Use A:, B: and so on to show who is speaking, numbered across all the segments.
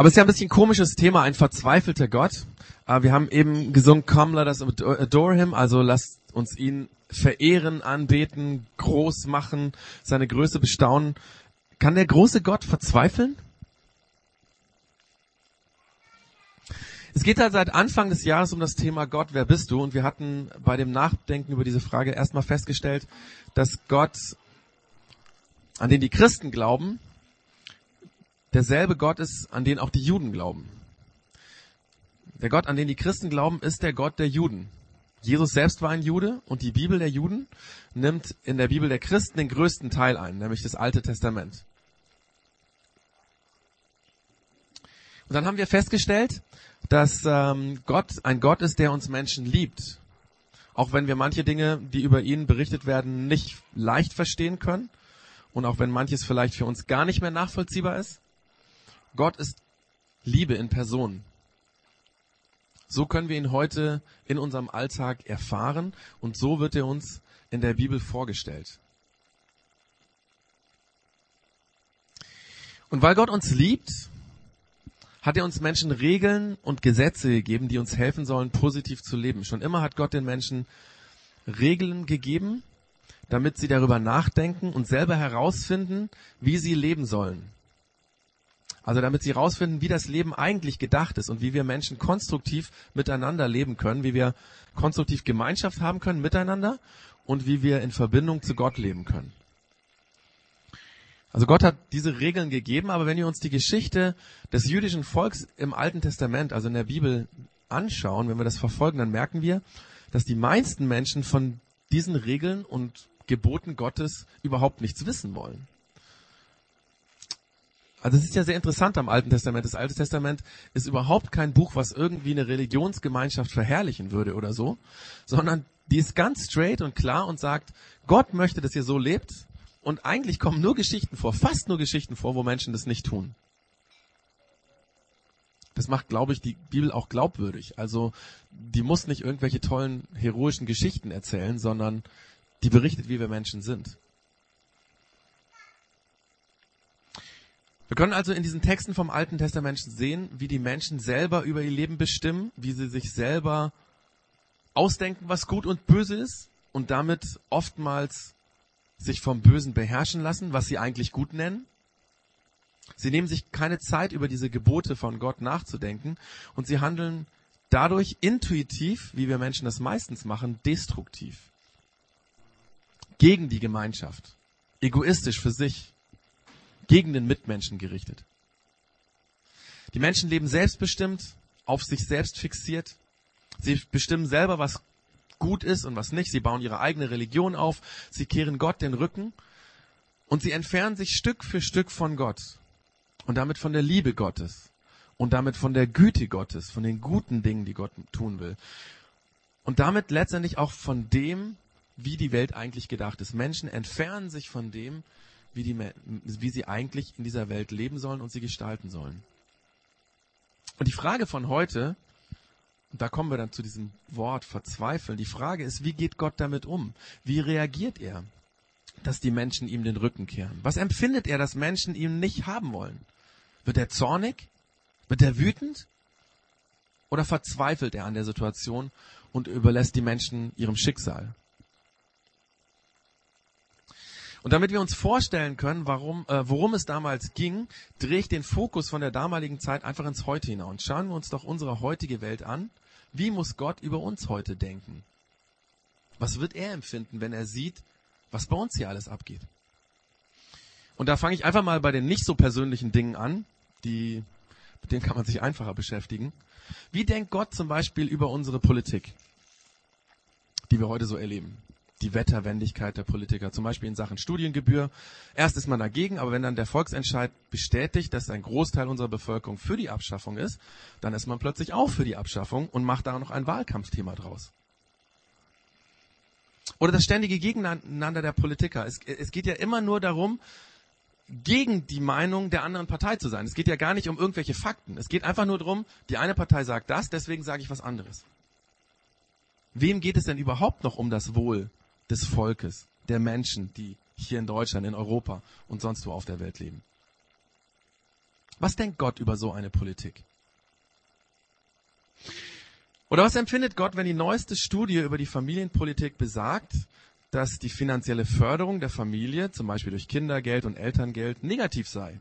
A: Aber es ist ja ein bisschen komisches Thema, ein verzweifelter Gott. Äh, wir haben eben gesungen, Come, let us adore him, also lasst uns ihn verehren, anbeten, groß machen, seine Größe bestaunen. Kann der große Gott verzweifeln? Es geht halt seit Anfang des Jahres um das Thema Gott, wer bist du? Und wir hatten bei dem Nachdenken über diese Frage erstmal festgestellt, dass Gott, an den die Christen glauben, derselbe Gott ist, an den auch die Juden glauben. Der Gott, an den die Christen glauben, ist der Gott der Juden. Jesus selbst war ein Jude und die Bibel der Juden nimmt in der Bibel der Christen den größten Teil ein, nämlich das Alte Testament. Und dann haben wir festgestellt, dass ähm, Gott ein Gott ist, der uns Menschen liebt. Auch wenn wir manche Dinge, die über ihn berichtet werden, nicht leicht verstehen können und auch wenn manches vielleicht für uns gar nicht mehr nachvollziehbar ist. Gott ist Liebe in Person. So können wir ihn heute in unserem Alltag erfahren und so wird er uns in der Bibel vorgestellt. Und weil Gott uns liebt, hat er uns Menschen Regeln und Gesetze gegeben, die uns helfen sollen, positiv zu leben. Schon immer hat Gott den Menschen Regeln gegeben, damit sie darüber nachdenken und selber herausfinden, wie sie leben sollen. Also damit sie herausfinden, wie das Leben eigentlich gedacht ist und wie wir Menschen konstruktiv miteinander leben können, wie wir konstruktiv Gemeinschaft haben können miteinander und wie wir in Verbindung zu Gott leben können. Also Gott hat diese Regeln gegeben, aber wenn wir uns die Geschichte des jüdischen Volks im Alten Testament, also in der Bibel anschauen, wenn wir das verfolgen, dann merken wir, dass die meisten Menschen von diesen Regeln und Geboten Gottes überhaupt nichts wissen wollen. Also es ist ja sehr interessant am Alten Testament. Das Alte Testament ist überhaupt kein Buch, was irgendwie eine Religionsgemeinschaft verherrlichen würde oder so, sondern die ist ganz straight und klar und sagt, Gott möchte, dass ihr so lebt und eigentlich kommen nur Geschichten vor, fast nur Geschichten vor, wo Menschen das nicht tun. Das macht, glaube ich, die Bibel auch glaubwürdig. Also die muss nicht irgendwelche tollen, heroischen Geschichten erzählen, sondern die berichtet, wie wir Menschen sind. Wir können also in diesen Texten vom Alten Testament sehen, wie die Menschen selber über ihr Leben bestimmen, wie sie sich selber ausdenken, was gut und böse ist und damit oftmals sich vom Bösen beherrschen lassen, was sie eigentlich gut nennen. Sie nehmen sich keine Zeit, über diese Gebote von Gott nachzudenken und sie handeln dadurch intuitiv, wie wir Menschen das meistens machen, destruktiv. Gegen die Gemeinschaft. Egoistisch für sich gegen den Mitmenschen gerichtet. Die Menschen leben selbstbestimmt, auf sich selbst fixiert. Sie bestimmen selber, was gut ist und was nicht. Sie bauen ihre eigene Religion auf. Sie kehren Gott den Rücken. Und sie entfernen sich Stück für Stück von Gott. Und damit von der Liebe Gottes. Und damit von der Güte Gottes, von den guten Dingen, die Gott tun will. Und damit letztendlich auch von dem, wie die Welt eigentlich gedacht ist. Menschen entfernen sich von dem, wie, die, wie sie eigentlich in dieser Welt leben sollen und sie gestalten sollen. Und die Frage von heute, und da kommen wir dann zu diesem Wort verzweifeln, die Frage ist, wie geht Gott damit um? Wie reagiert er, dass die Menschen ihm den Rücken kehren? Was empfindet er, dass Menschen ihn nicht haben wollen? Wird er zornig? Wird er wütend? Oder verzweifelt er an der Situation und überlässt die Menschen ihrem Schicksal? Und damit wir uns vorstellen können, warum, äh, worum es damals ging, drehe ich den Fokus von der damaligen Zeit einfach ins Heute hinaus. Schauen wir uns doch unsere heutige Welt an. Wie muss Gott über uns heute denken? Was wird er empfinden, wenn er sieht, was bei uns hier alles abgeht? Und da fange ich einfach mal bei den nicht so persönlichen Dingen an, die, mit denen kann man sich einfacher beschäftigen. Wie denkt Gott zum Beispiel über unsere Politik, die wir heute so erleben? Die Wetterwendigkeit der Politiker, zum Beispiel in Sachen Studiengebühr. Erst ist man dagegen, aber wenn dann der Volksentscheid bestätigt, dass ein Großteil unserer Bevölkerung für die Abschaffung ist, dann ist man plötzlich auch für die Abschaffung und macht da noch ein Wahlkampfthema draus. Oder das ständige Gegeneinander der Politiker. Es, es geht ja immer nur darum, gegen die Meinung der anderen Partei zu sein. Es geht ja gar nicht um irgendwelche Fakten. Es geht einfach nur darum, die eine Partei sagt das, deswegen sage ich was anderes. Wem geht es denn überhaupt noch um das Wohl des Volkes, der Menschen, die hier in Deutschland, in Europa und sonst wo auf der Welt leben. Was denkt Gott über so eine Politik? Oder was empfindet Gott, wenn die neueste Studie über die Familienpolitik besagt, dass die finanzielle Förderung der Familie, zum Beispiel durch Kindergeld und Elterngeld, negativ sei?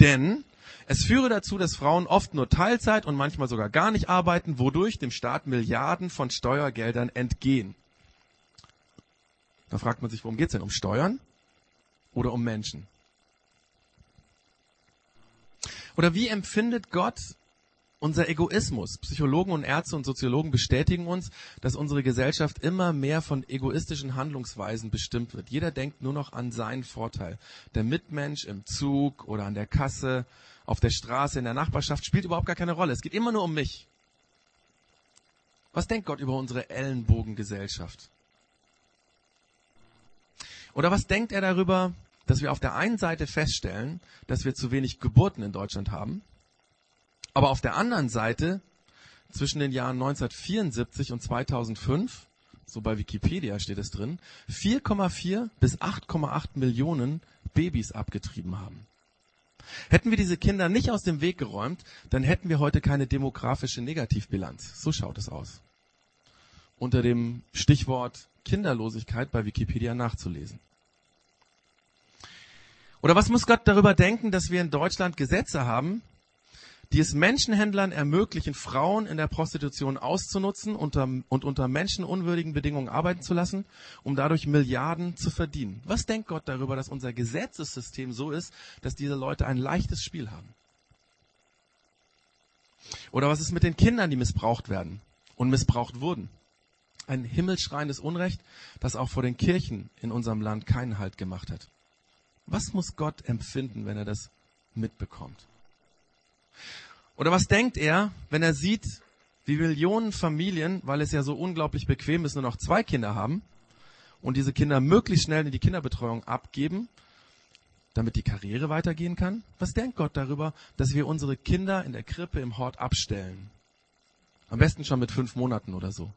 A: Denn es führe dazu, dass Frauen oft nur Teilzeit und manchmal sogar gar nicht arbeiten, wodurch dem Staat Milliarden von Steuergeldern entgehen. Da fragt man sich, worum geht's denn? Um Steuern oder um Menschen? Oder wie empfindet Gott unser Egoismus? Psychologen und Ärzte und Soziologen bestätigen uns, dass unsere Gesellschaft immer mehr von egoistischen Handlungsweisen bestimmt wird. Jeder denkt nur noch an seinen Vorteil. Der Mitmensch im Zug oder an der Kasse, auf der Straße, in der Nachbarschaft spielt überhaupt gar keine Rolle. Es geht immer nur um mich. Was denkt Gott über unsere Ellenbogengesellschaft? Oder was denkt er darüber, dass wir auf der einen Seite feststellen, dass wir zu wenig Geburten in Deutschland haben, aber auf der anderen Seite zwischen den Jahren 1974 und 2005, so bei Wikipedia steht es drin, 4,4 bis 8,8 Millionen Babys abgetrieben haben. Hätten wir diese Kinder nicht aus dem Weg geräumt, dann hätten wir heute keine demografische Negativbilanz. So schaut es aus. Unter dem Stichwort Kinderlosigkeit bei Wikipedia nachzulesen. Oder was muss Gott darüber denken, dass wir in Deutschland Gesetze haben, die es Menschenhändlern ermöglichen, Frauen in der Prostitution auszunutzen und unter menschenunwürdigen Bedingungen arbeiten zu lassen, um dadurch Milliarden zu verdienen. Was denkt Gott darüber, dass unser Gesetzessystem so ist, dass diese Leute ein leichtes Spiel haben? Oder was ist mit den Kindern, die missbraucht werden und missbraucht wurden? Ein himmelschreiendes Unrecht, das auch vor den Kirchen in unserem Land keinen Halt gemacht hat. Was muss Gott empfinden, wenn er das mitbekommt? Oder was denkt er, wenn er sieht, wie Millionen Familien, weil es ja so unglaublich bequem ist, nur noch zwei Kinder haben und diese Kinder möglichst schnell in die Kinderbetreuung abgeben, damit die Karriere weitergehen kann? Was denkt Gott darüber, dass wir unsere Kinder in der Krippe im Hort abstellen? Am besten schon mit fünf Monaten oder so.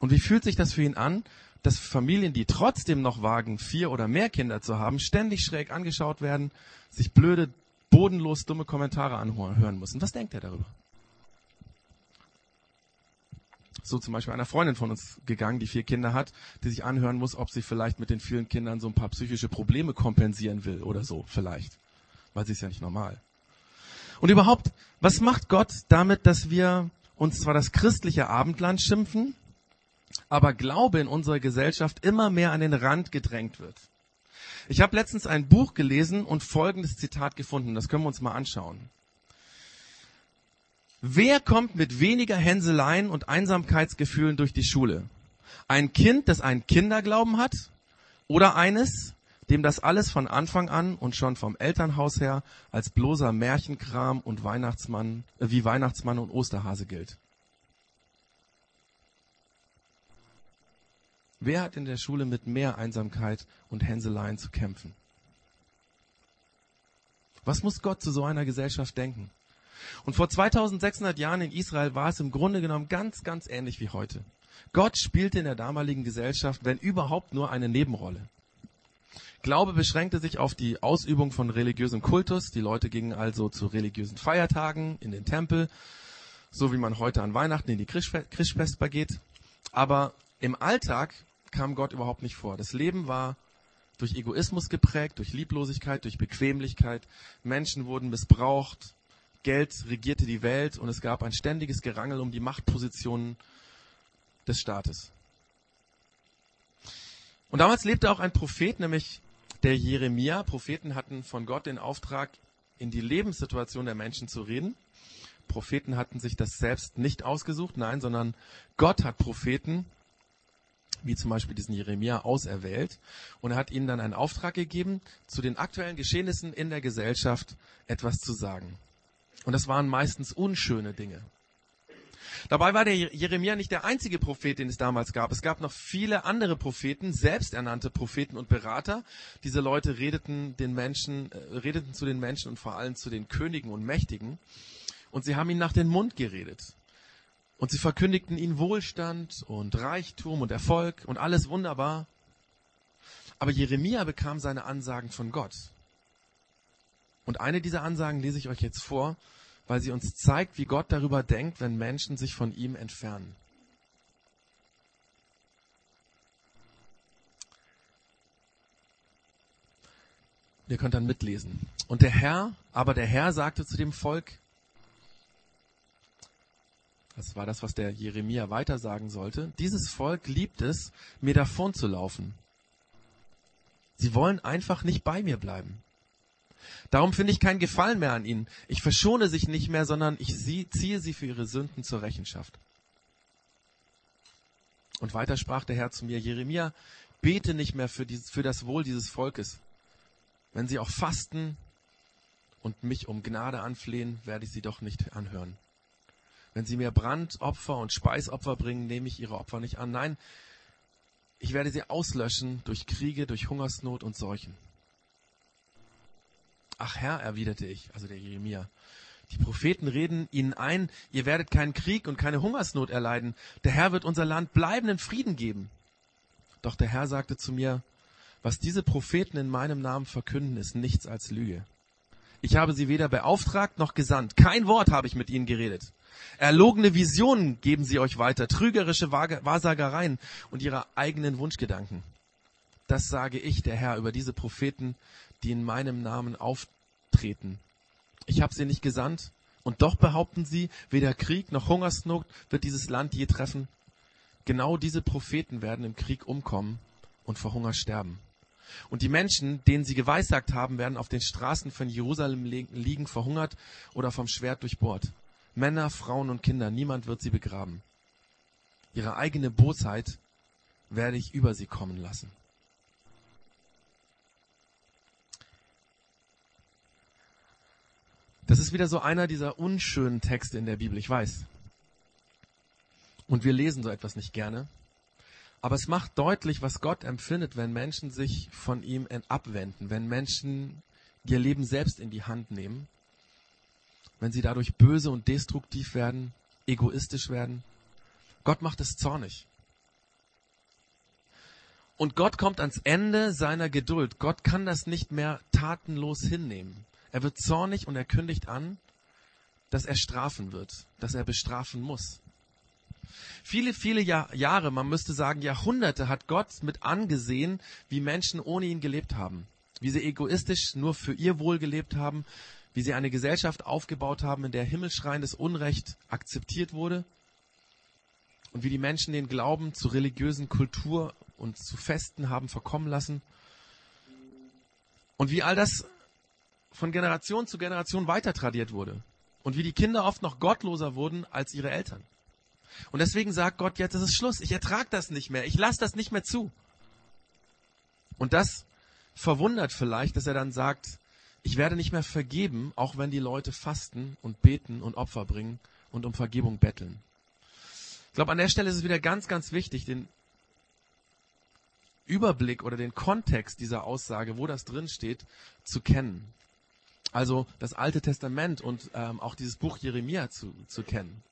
A: Und wie fühlt sich das für ihn an, dass Familien, die trotzdem noch wagen, vier oder mehr Kinder zu haben, ständig schräg angeschaut werden, sich blöde bodenlos dumme Kommentare anhören müssen. Was denkt er darüber? So zum Beispiel einer Freundin von uns gegangen, die vier Kinder hat, die sich anhören muss, ob sie vielleicht mit den vielen Kindern so ein paar psychische Probleme kompensieren will oder so, vielleicht. Weil sie ist ja nicht normal. Und überhaupt, was macht Gott damit, dass wir uns zwar das christliche Abendland schimpfen, aber Glaube in unserer Gesellschaft immer mehr an den Rand gedrängt wird? Ich habe letztens ein Buch gelesen und folgendes Zitat gefunden. Das können wir uns mal anschauen. Wer kommt mit weniger Hänseleien und Einsamkeitsgefühlen durch die Schule? Ein Kind, das einen Kinderglauben hat? Oder eines, dem das alles von Anfang an und schon vom Elternhaus her als bloßer Märchenkram und Weihnachtsmann, äh, wie Weihnachtsmann und Osterhase gilt? Wer hat in der Schule mit mehr Einsamkeit und Hänseleien zu kämpfen? Was muss Gott zu so einer Gesellschaft denken? Und vor 2600 Jahren in Israel war es im Grunde genommen ganz, ganz ähnlich wie heute. Gott spielte in der damaligen Gesellschaft, wenn überhaupt, nur eine Nebenrolle. Glaube beschränkte sich auf die Ausübung von religiösem Kultus. Die Leute gingen also zu religiösen Feiertagen in den Tempel, so wie man heute an Weihnachten in die Christfest geht. Aber im Alltag kam Gott überhaupt nicht vor. Das Leben war durch Egoismus geprägt, durch Lieblosigkeit, durch Bequemlichkeit. Menschen wurden missbraucht, Geld regierte die Welt und es gab ein ständiges Gerangel um die Machtpositionen des Staates. Und damals lebte auch ein Prophet, nämlich der Jeremia. Propheten hatten von Gott den Auftrag, in die Lebenssituation der Menschen zu reden. Propheten hatten sich das selbst nicht ausgesucht, nein, sondern Gott hat Propheten wie zum Beispiel diesen Jeremia, auserwählt. Und er hat ihnen dann einen Auftrag gegeben, zu den aktuellen Geschehnissen in der Gesellschaft etwas zu sagen. Und das waren meistens unschöne Dinge. Dabei war der Jeremia nicht der einzige Prophet, den es damals gab. Es gab noch viele andere Propheten, selbsternannte Propheten und Berater. Diese Leute redeten den Menschen, äh, redeten zu den Menschen und vor allem zu den Königen und Mächtigen. Und sie haben ihn nach den Mund geredet. Und sie verkündigten ihnen Wohlstand und Reichtum und Erfolg und alles wunderbar. Aber Jeremia bekam seine Ansagen von Gott. Und eine dieser Ansagen lese ich euch jetzt vor, weil sie uns zeigt, wie Gott darüber denkt, wenn Menschen sich von ihm entfernen. Ihr könnt dann mitlesen. Und der Herr, aber der Herr sagte zu dem Volk, das war das, was der Jeremia weitersagen sollte, dieses Volk liebt es, mir davon zu laufen. Sie wollen einfach nicht bei mir bleiben. Darum finde ich keinen Gefallen mehr an ihnen. Ich verschone sich nicht mehr, sondern ich ziehe sie für ihre Sünden zur Rechenschaft. Und weiter sprach der Herr zu mir, Jeremia, bete nicht mehr für, dieses, für das Wohl dieses Volkes. Wenn sie auch fasten und mich um Gnade anflehen, werde ich sie doch nicht anhören. Wenn sie mir Brandopfer und Speisopfer bringen, nehme ich ihre Opfer nicht an. Nein, ich werde sie auslöschen durch Kriege, durch Hungersnot und Seuchen. Ach Herr, erwiderte ich, also der Jeremia, die Propheten reden ihnen ein, ihr werdet keinen Krieg und keine Hungersnot erleiden. Der Herr wird unser Land bleibenden Frieden geben. Doch der Herr sagte zu mir, was diese Propheten in meinem Namen verkünden, ist nichts als Lüge. Ich habe sie weder beauftragt noch gesandt. Kein Wort habe ich mit ihnen geredet. Erlogene Visionen geben sie euch weiter, trügerische Wahrsagereien und ihre eigenen Wunschgedanken. Das sage ich, der Herr, über diese Propheten, die in meinem Namen auftreten. Ich habe sie nicht gesandt, und doch behaupten sie, weder Krieg noch Hungersnot wird dieses Land je treffen. Genau diese Propheten werden im Krieg umkommen und vor Hunger sterben. Und die Menschen, denen sie geweissagt haben, werden auf den Straßen von Jerusalem liegen, verhungert oder vom Schwert durchbohrt. Männer, Frauen und Kinder, niemand wird sie begraben. Ihre eigene Bosheit werde ich über sie kommen lassen. Das ist wieder so einer dieser unschönen Texte in der Bibel, ich weiß. Und wir lesen so etwas nicht gerne. Aber es macht deutlich, was Gott empfindet, wenn Menschen sich von ihm abwenden, wenn Menschen ihr Leben selbst in die Hand nehmen, wenn sie dadurch böse und destruktiv werden, egoistisch werden. Gott macht es zornig. Und Gott kommt ans Ende seiner Geduld. Gott kann das nicht mehr tatenlos hinnehmen. Er wird zornig und er kündigt an, dass er strafen wird, dass er bestrafen muss. Viele, viele Jahr, Jahre, man müsste sagen Jahrhunderte, hat Gott mit angesehen, wie Menschen ohne ihn gelebt haben. Wie sie egoistisch nur für ihr Wohl gelebt haben, wie sie eine Gesellschaft aufgebaut haben, in der himmelschreiendes Unrecht akzeptiert wurde und wie die Menschen den Glauben zu religiösen Kultur und zu Festen haben verkommen lassen und wie all das von Generation zu Generation weiter tradiert wurde und wie die Kinder oft noch gottloser wurden als ihre Eltern. Und deswegen sagt Gott, jetzt ist Schluss. Ich ertrage das nicht mehr. Ich lasse das nicht mehr zu. Und das verwundert vielleicht, dass er dann sagt, ich werde nicht mehr vergeben, auch wenn die Leute fasten und beten und Opfer bringen und um Vergebung betteln. Ich glaube, an der Stelle ist es wieder ganz, ganz wichtig, den Überblick oder den Kontext dieser Aussage, wo das drin steht, zu kennen. Also das Alte Testament und ähm, auch dieses Buch Jeremia zu, zu kennen.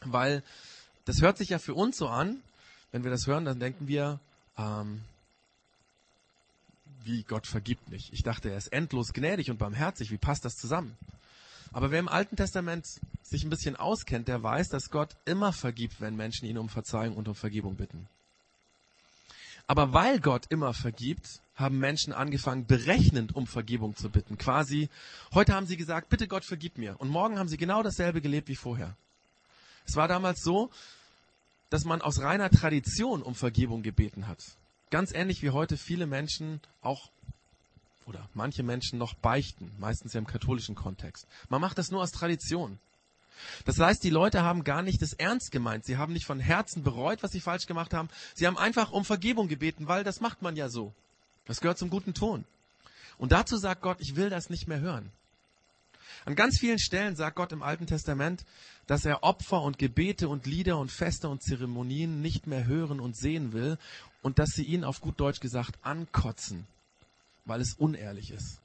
A: Weil das hört sich ja für uns so an, wenn wir das hören, dann denken wir, ähm, wie Gott vergibt nicht. Ich dachte, er ist endlos gnädig und barmherzig. Wie passt das zusammen? Aber wer im Alten Testament sich ein bisschen auskennt, der weiß, dass Gott immer vergibt, wenn Menschen ihn um Verzeihung und um Vergebung bitten. Aber weil Gott immer vergibt, haben Menschen angefangen, berechnend um Vergebung zu bitten. Quasi, heute haben sie gesagt, bitte Gott vergib mir. Und morgen haben sie genau dasselbe gelebt wie vorher. Es war damals so, dass man aus reiner Tradition um Vergebung gebeten hat. Ganz ähnlich wie heute viele Menschen auch oder manche Menschen noch beichten, meistens ja im katholischen Kontext. Man macht das nur aus Tradition. Das heißt, die Leute haben gar nicht das ernst gemeint. Sie haben nicht von Herzen bereut, was sie falsch gemacht haben. Sie haben einfach um Vergebung gebeten, weil das macht man ja so. Das gehört zum guten Ton. Und dazu sagt Gott, ich will das nicht mehr hören. An ganz vielen Stellen sagt Gott im Alten Testament, dass er Opfer und Gebete und Lieder und Feste und Zeremonien nicht mehr hören und sehen will und dass sie ihn auf gut Deutsch gesagt ankotzen, weil es unehrlich ist.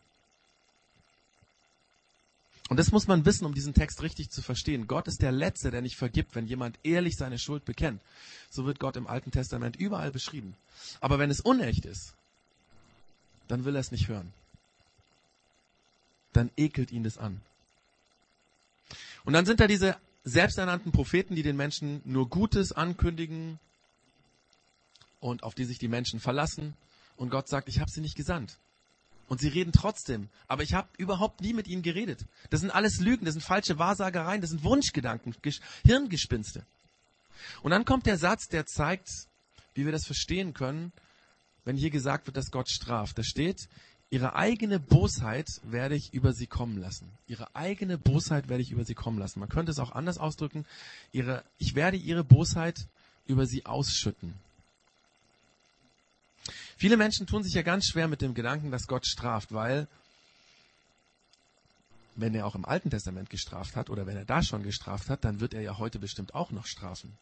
A: Und das muss man wissen, um diesen Text richtig zu verstehen. Gott ist der Letzte, der nicht vergibt, wenn jemand ehrlich seine Schuld bekennt. So wird Gott im Alten Testament überall beschrieben. Aber wenn es unecht ist, dann will er es nicht hören. dann ekelt ihn das an. Und dann sind da diese selbsternannten Propheten, die den Menschen nur Gutes ankündigen und auf die sich die Menschen verlassen. Und Gott sagt, ich habe sie nicht gesandt. Und sie reden trotzdem. Aber ich habe überhaupt nie mit ihnen geredet. Das sind alles Lügen, das sind falsche Wahrsagereien, das sind Wunschgedanken, Hirngespinste. Und dann kommt der Satz, der zeigt, wie wir das verstehen können, wenn hier gesagt wird, dass Gott straft. Da steht, ihre eigene Bosheit werde ich über sie kommen lassen. Ihre eigene Bosheit werde ich über sie kommen lassen. Man könnte es auch anders ausdrücken. Ihre, ich werde ihre Bosheit über sie ausschütten. Viele Menschen tun sich ja ganz schwer mit dem Gedanken, dass Gott straft, weil wenn er auch im Alten Testament gestraft hat oder wenn er da schon gestraft hat, dann wird er ja heute bestimmt auch noch strafen.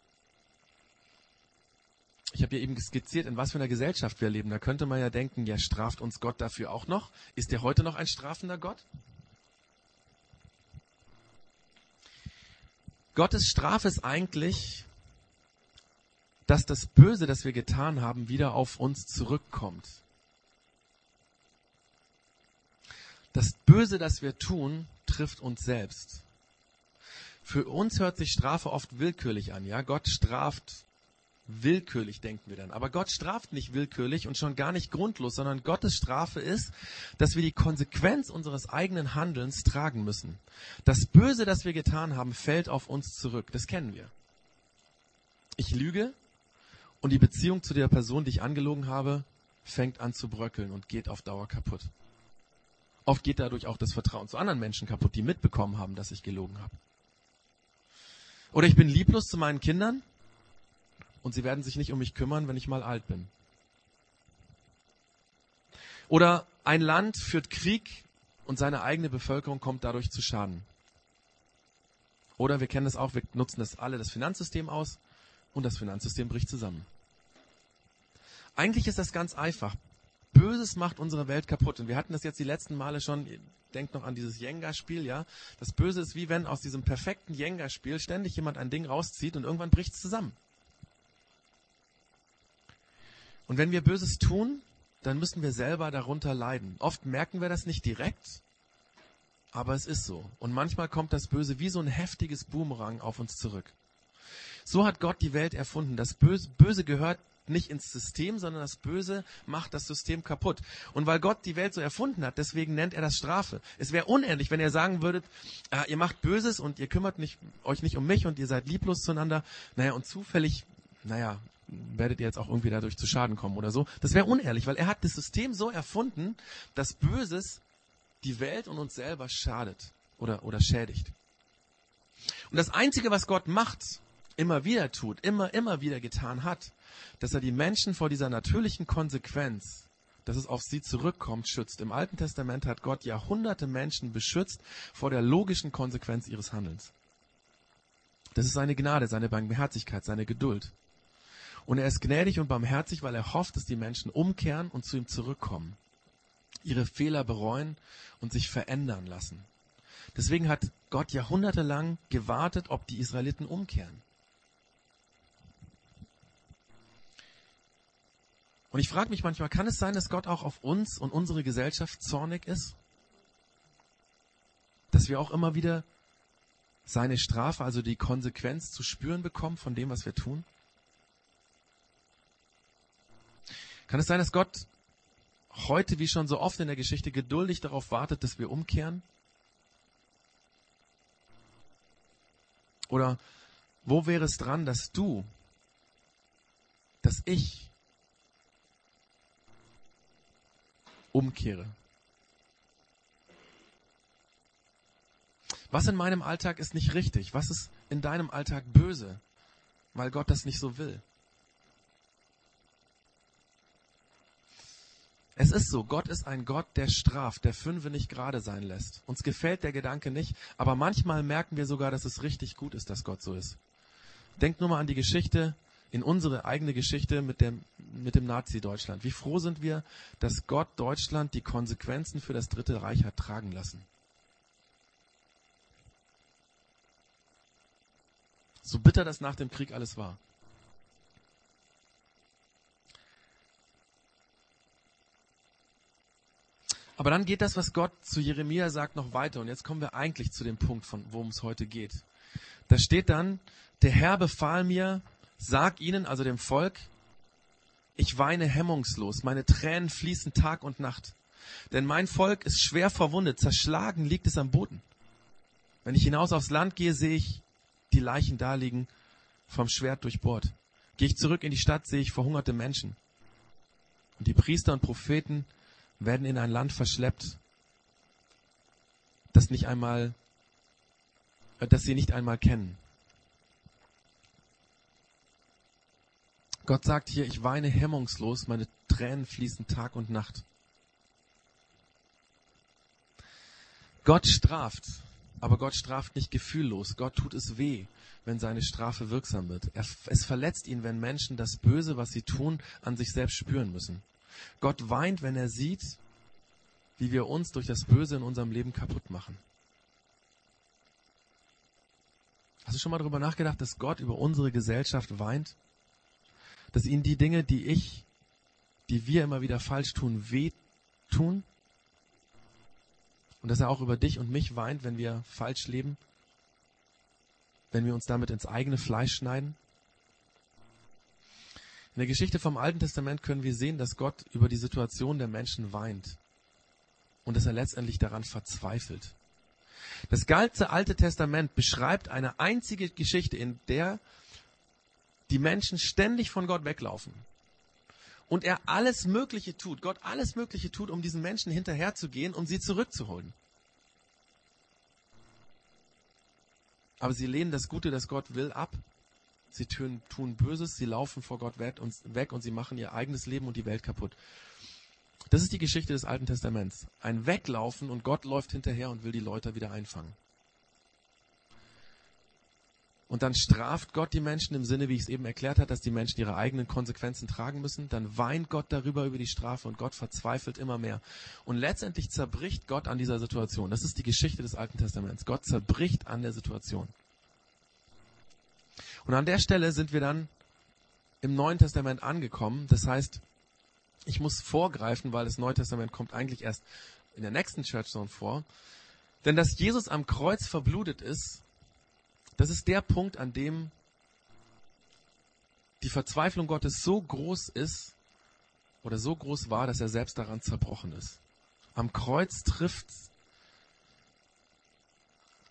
A: Ich habe ja eben skizziert, in was für einer Gesellschaft wir leben. Da könnte man ja denken, ja, straft uns Gott dafür auch noch? Ist er heute noch ein strafender Gott? Gottes Strafe ist eigentlich, dass das Böse, das wir getan haben, wieder auf uns zurückkommt. Das Böse, das wir tun, trifft uns selbst. Für uns hört sich Strafe oft willkürlich an, ja? Gott straft willkürlich, denken wir dann. Aber Gott straft nicht willkürlich und schon gar nicht grundlos, sondern Gottes Strafe ist, dass wir die Konsequenz unseres eigenen Handelns tragen müssen. Das Böse, das wir getan haben, fällt auf uns zurück. Das kennen wir. Ich lüge und die Beziehung zu der Person, die ich angelogen habe, fängt an zu bröckeln und geht auf Dauer kaputt. Oft geht dadurch auch das Vertrauen zu anderen Menschen kaputt, die mitbekommen haben, dass ich gelogen habe. Oder ich bin lieblos zu meinen Kindern und sie werden sich nicht um mich kümmern, wenn ich mal alt bin. Oder ein Land führt Krieg und seine eigene Bevölkerung kommt dadurch zu Schaden. Oder wir kennen es auch, wir nutzen das alle, das Finanzsystem aus und das Finanzsystem bricht zusammen. Eigentlich ist das ganz einfach. Böses macht unsere Welt kaputt. Und wir hatten das jetzt die letzten Male schon, denkt noch an dieses Jenga-Spiel, ja. Das Böse ist wie wenn aus diesem perfekten Jenga-Spiel ständig jemand ein Ding rauszieht und irgendwann bricht es zusammen. Und wenn wir Böses tun, dann müssen wir selber darunter leiden. Oft merken wir das nicht direkt, aber es ist so. Und manchmal kommt das Böse wie so ein heftiges Boomerang auf uns zurück. So hat Gott die Welt erfunden. Das Böse, Böse gehört nicht ins System, sondern das Böse macht das System kaputt. Und weil Gott die Welt so erfunden hat, deswegen nennt er das Strafe. Es wäre unehrlich, wenn ihr sagen würdet, äh, ihr macht Böses und ihr kümmert nicht, euch nicht um mich und ihr seid lieblos zueinander. Naja, und zufällig, naja, werdet ihr jetzt auch irgendwie dadurch zu Schaden kommen oder so. Das wäre unehrlich, weil er hat das System so erfunden, dass Böses die Welt und uns selber schadet oder, oder schädigt. Und das Einzige, was Gott macht, immer wieder tut, immer, immer wieder getan hat, dass er die Menschen vor dieser natürlichen Konsequenz, dass es auf sie zurückkommt, schützt. Im Alten Testament hat Gott Jahrhunderte Menschen beschützt vor der logischen Konsequenz ihres Handelns. Das ist seine Gnade, seine Barmherzigkeit, seine Geduld. Und er ist gnädig und barmherzig, weil er hofft, dass die Menschen umkehren und zu ihm zurückkommen, ihre Fehler bereuen und sich verändern lassen. Deswegen hat Gott jahrhundertelang gewartet, ob die Israeliten umkehren. Und ich frage mich manchmal, kann es sein, dass Gott auch auf uns und unsere Gesellschaft zornig ist? Dass wir auch immer wieder seine Strafe, also die Konsequenz zu spüren bekommen von dem, was wir tun? Kann es sein, dass Gott heute, wie schon so oft in der Geschichte, geduldig darauf wartet, dass wir umkehren? Oder wo wäre es dran, dass du, dass ich umkehre? Was in meinem Alltag ist nicht richtig? Was ist in deinem Alltag böse, weil Gott das nicht so will? Es ist so, Gott ist ein Gott, der straft, der Fünfe nicht gerade sein lässt. Uns gefällt der Gedanke nicht, aber manchmal merken wir sogar, dass es richtig gut ist, dass Gott so ist. Denkt nur mal an die Geschichte, in unsere eigene Geschichte mit dem, mit dem Nazi-Deutschland. Wie froh sind wir, dass Gott Deutschland die Konsequenzen für das Dritte Reich hat tragen lassen. So bitter das nach dem Krieg alles war. Aber dann geht das, was Gott zu Jeremia sagt, noch weiter. Und jetzt kommen wir eigentlich zu dem Punkt, von worum es heute geht. Da steht dann, der Herr befahl mir, sag ihnen, also dem Volk, ich weine hemmungslos, meine Tränen fließen Tag und Nacht. Denn mein Volk ist schwer verwundet, zerschlagen liegt es am Boden. Wenn ich hinaus aufs Land gehe, sehe ich die Leichen daliegen, vom Schwert durchbohrt. Gehe ich zurück in die Stadt, sehe ich verhungerte Menschen. Und die Priester und Propheten werden in ein Land verschleppt, das nicht einmal, das sie nicht einmal kennen. Gott sagt hier, ich weine hemmungslos, meine Tränen fließen Tag und Nacht. Gott straft, aber Gott straft nicht gefühllos. Gott tut es weh, wenn seine Strafe wirksam wird. Er, es verletzt ihn, wenn Menschen das Böse, was sie tun, an sich selbst spüren müssen. Gott weint, wenn er sieht, wie wir uns durch das Böse in unserem Leben kaputt machen. Hast du schon mal darüber nachgedacht, dass Gott über unsere Gesellschaft weint? Dass ihn die Dinge, die ich, die wir immer wieder falsch tun, weh tun? Und dass er auch über dich und mich weint, wenn wir falsch leben? Wenn wir uns damit ins eigene Fleisch schneiden? In der Geschichte vom Alten Testament können wir sehen, dass Gott über die Situation der Menschen weint und dass er letztendlich daran verzweifelt. Das ganze Alte Testament beschreibt eine einzige Geschichte, in der die Menschen ständig von Gott weglaufen. Und er alles Mögliche tut, Gott alles Mögliche tut, um diesen Menschen hinterherzugehen, um sie zurückzuholen. Aber sie lehnen das Gute, das Gott will, ab sie tun, tun Böses, sie laufen vor Gott weg und, weg und sie machen ihr eigenes Leben und die Welt kaputt. Das ist die Geschichte des Alten Testaments. Ein Weglaufen und Gott läuft hinterher und will die Leute wieder einfangen. Und dann straft Gott die Menschen im Sinne, wie ich es eben erklärt habe, dass die Menschen ihre eigenen Konsequenzen tragen müssen. Dann weint Gott darüber über die Strafe und Gott verzweifelt immer mehr. Und letztendlich zerbricht Gott an dieser Situation. Das ist die Geschichte des Alten Testaments. Gott zerbricht an der Situation. Und an der Stelle sind wir dann im Neuen Testament angekommen. Das heißt, ich muss vorgreifen, weil das Neue Testament kommt eigentlich erst in der nächsten Church Zone vor. Denn dass Jesus am Kreuz verblutet ist, das ist der Punkt, an dem die Verzweiflung Gottes so groß ist oder so groß war, dass er selbst daran zerbrochen ist. Am Kreuz trifft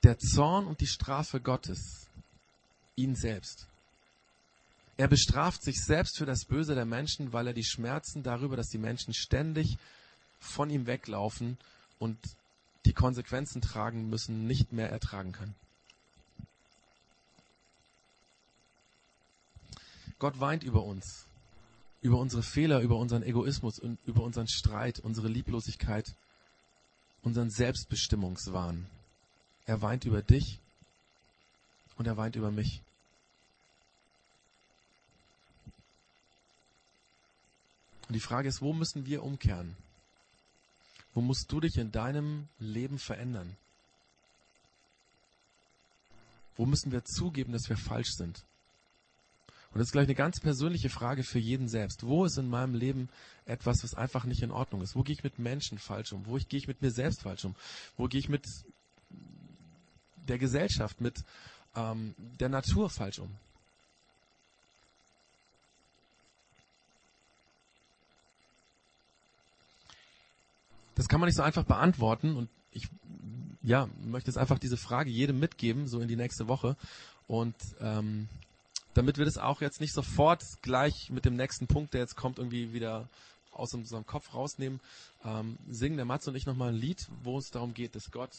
A: der Zorn und die Strafe Gottes ihn selbst. Er bestraft sich selbst für das Böse der Menschen, weil er die Schmerzen darüber, dass die Menschen ständig von ihm weglaufen und die Konsequenzen tragen müssen, nicht mehr ertragen kann. Gott weint über uns, über unsere Fehler, über unseren Egoismus und über unseren Streit, unsere Lieblosigkeit, unseren Selbstbestimmungswahn. Er weint über dich und er weint über mich. Und die Frage ist, wo müssen wir umkehren? Wo musst du dich in deinem Leben verändern? Wo müssen wir zugeben, dass wir falsch sind? Und das ist gleich eine ganz persönliche Frage für jeden selbst. Wo ist in meinem Leben etwas, was einfach nicht in Ordnung ist? Wo gehe ich mit Menschen falsch um? Wo gehe ich mit mir selbst falsch um? Wo gehe ich mit der Gesellschaft, mit ähm, der Natur falsch um? Das kann man nicht so einfach beantworten und ich ja, möchte jetzt einfach diese Frage jedem mitgeben, so in die nächste Woche. Und ähm, damit wir das auch jetzt nicht sofort gleich mit dem nächsten Punkt, der jetzt kommt, irgendwie wieder aus unserem Kopf rausnehmen, ähm, singen der Mats und ich nochmal ein Lied, wo es darum geht, dass Gott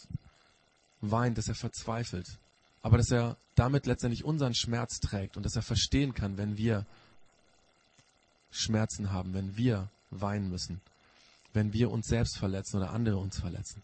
A: weint, dass er verzweifelt, aber dass er damit letztendlich unseren Schmerz trägt und dass er verstehen kann, wenn wir Schmerzen haben, wenn wir weinen müssen wenn wir uns selbst verletzen oder andere uns verletzen.